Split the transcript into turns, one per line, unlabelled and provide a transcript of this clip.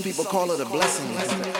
one people call it a blessing.